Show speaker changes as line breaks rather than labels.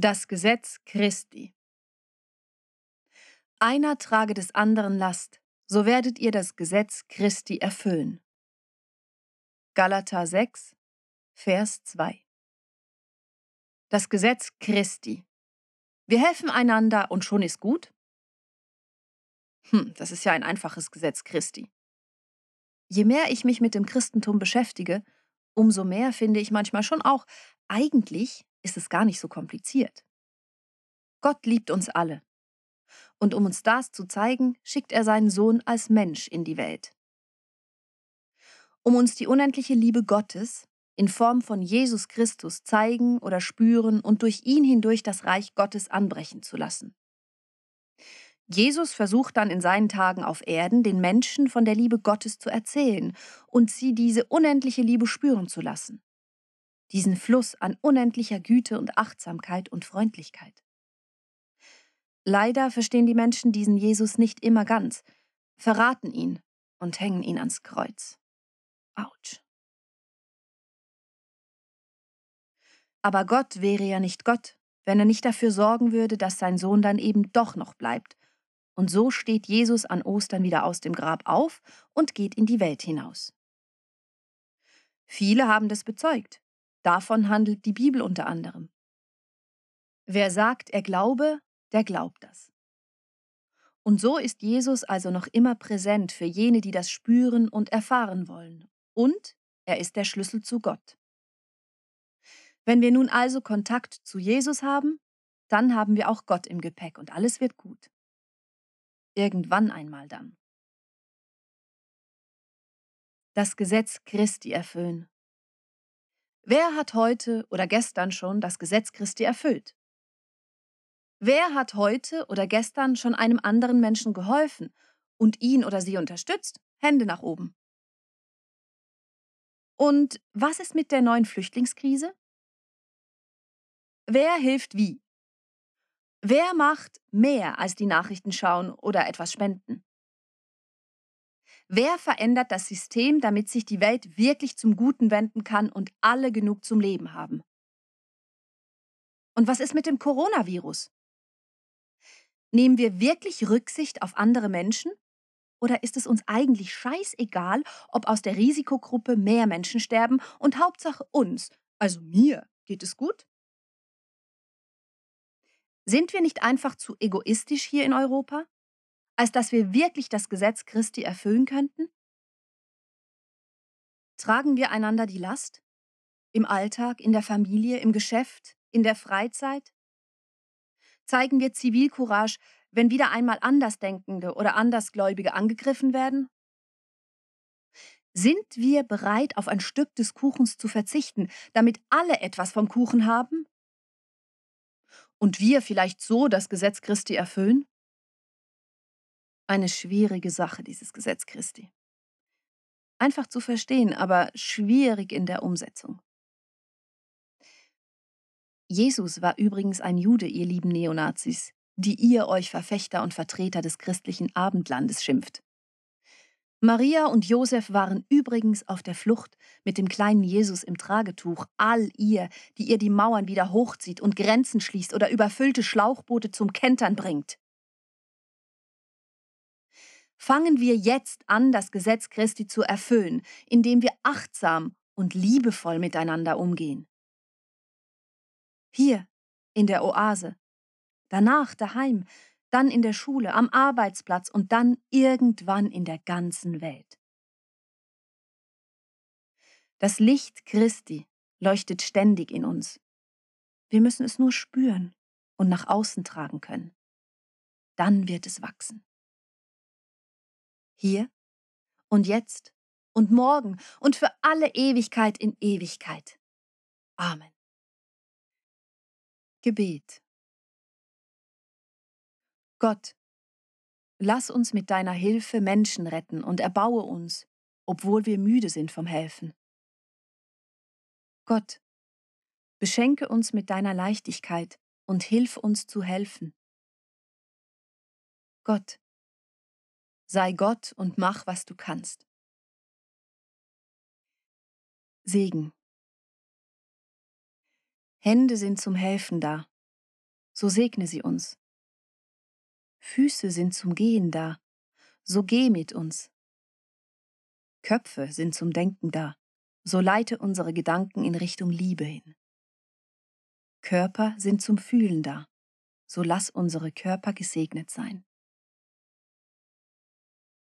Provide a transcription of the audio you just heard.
Das Gesetz Christi. Einer trage des anderen Last, so werdet ihr das Gesetz Christi erfüllen. Galater 6, Vers 2. Das Gesetz Christi. Wir helfen einander und schon ist gut? Hm, das ist ja ein einfaches Gesetz Christi. Je mehr ich mich mit dem Christentum beschäftige, umso mehr finde ich manchmal schon auch, eigentlich ist es gar nicht so kompliziert. Gott liebt uns alle. Und um uns das zu zeigen, schickt er seinen Sohn als Mensch in die Welt. Um uns die unendliche Liebe Gottes in Form von Jesus Christus zeigen oder spüren und durch ihn hindurch das Reich Gottes anbrechen zu lassen. Jesus versucht dann in seinen Tagen auf Erden, den Menschen von der Liebe Gottes zu erzählen und sie diese unendliche Liebe spüren zu lassen. Diesen Fluss an unendlicher Güte und Achtsamkeit und Freundlichkeit. Leider verstehen die Menschen diesen Jesus nicht immer ganz, verraten ihn und hängen ihn ans Kreuz. Autsch. Aber Gott wäre ja nicht Gott, wenn er nicht dafür sorgen würde, dass sein Sohn dann eben doch noch bleibt und so steht Jesus an Ostern wieder aus dem Grab auf und geht in die Welt hinaus. Viele haben das bezeugt. Davon handelt die Bibel unter anderem. Wer sagt, er glaube, der glaubt das. Und so ist Jesus also noch immer präsent für jene, die das spüren und erfahren wollen. Und er ist der Schlüssel zu Gott. Wenn wir nun also Kontakt zu Jesus haben, dann haben wir auch Gott im Gepäck und alles wird gut. Irgendwann einmal dann. Das Gesetz Christi erfüllen. Wer hat heute oder gestern schon das Gesetz Christi erfüllt? Wer hat heute oder gestern schon einem anderen Menschen geholfen und ihn oder sie unterstützt? Hände nach oben. Und was ist mit der neuen Flüchtlingskrise? Wer hilft wie? Wer macht mehr als die Nachrichten schauen oder etwas spenden? Wer verändert das System, damit sich die Welt wirklich zum Guten wenden kann und alle genug zum Leben haben? Und was ist mit dem Coronavirus? Nehmen wir wirklich Rücksicht auf andere Menschen? Oder ist es uns eigentlich scheißegal, ob aus der Risikogruppe mehr Menschen sterben und Hauptsache uns, also mir, geht es gut? Sind wir nicht einfach zu egoistisch hier in Europa, als dass wir wirklich das Gesetz Christi erfüllen könnten? Tragen wir einander die Last? Im Alltag, in der Familie, im Geschäft, in der Freizeit? Zeigen wir Zivilcourage, wenn wieder einmal Andersdenkende oder Andersgläubige angegriffen werden? Sind wir bereit, auf ein Stück des Kuchens zu verzichten, damit alle etwas vom Kuchen haben? und wir vielleicht so das Gesetz Christi erfüllen? Eine schwierige Sache, dieses Gesetz Christi. Einfach zu verstehen, aber schwierig in der Umsetzung. Jesus war übrigens ein Jude, ihr lieben Neonazis, die ihr euch Verfechter und Vertreter des christlichen Abendlandes schimpft. Maria und Josef waren übrigens auf der Flucht mit dem kleinen Jesus im Tragetuch, all ihr, die ihr die Mauern wieder hochzieht und Grenzen schließt oder überfüllte Schlauchboote zum Kentern bringt. Fangen wir jetzt an, das Gesetz Christi zu erfüllen, indem wir achtsam und liebevoll miteinander umgehen. Hier, in der Oase, danach daheim, dann in der Schule, am Arbeitsplatz und dann irgendwann in der ganzen Welt. Das Licht Christi leuchtet ständig in uns. Wir müssen es nur spüren und nach außen tragen können. Dann wird es wachsen. Hier und jetzt und morgen und für alle Ewigkeit in Ewigkeit. Amen. Gebet Gott, lass uns mit deiner Hilfe Menschen retten und erbaue uns, obwohl wir müde sind vom Helfen. Gott, beschenke uns mit deiner Leichtigkeit und hilf uns zu helfen. Gott, sei Gott und mach, was du kannst. Segen. Hände sind zum Helfen da, so segne sie uns. Füße sind zum Gehen da, so geh mit uns. Köpfe sind zum Denken da, so leite unsere Gedanken in Richtung Liebe hin. Körper sind zum Fühlen da, so lass unsere Körper gesegnet sein.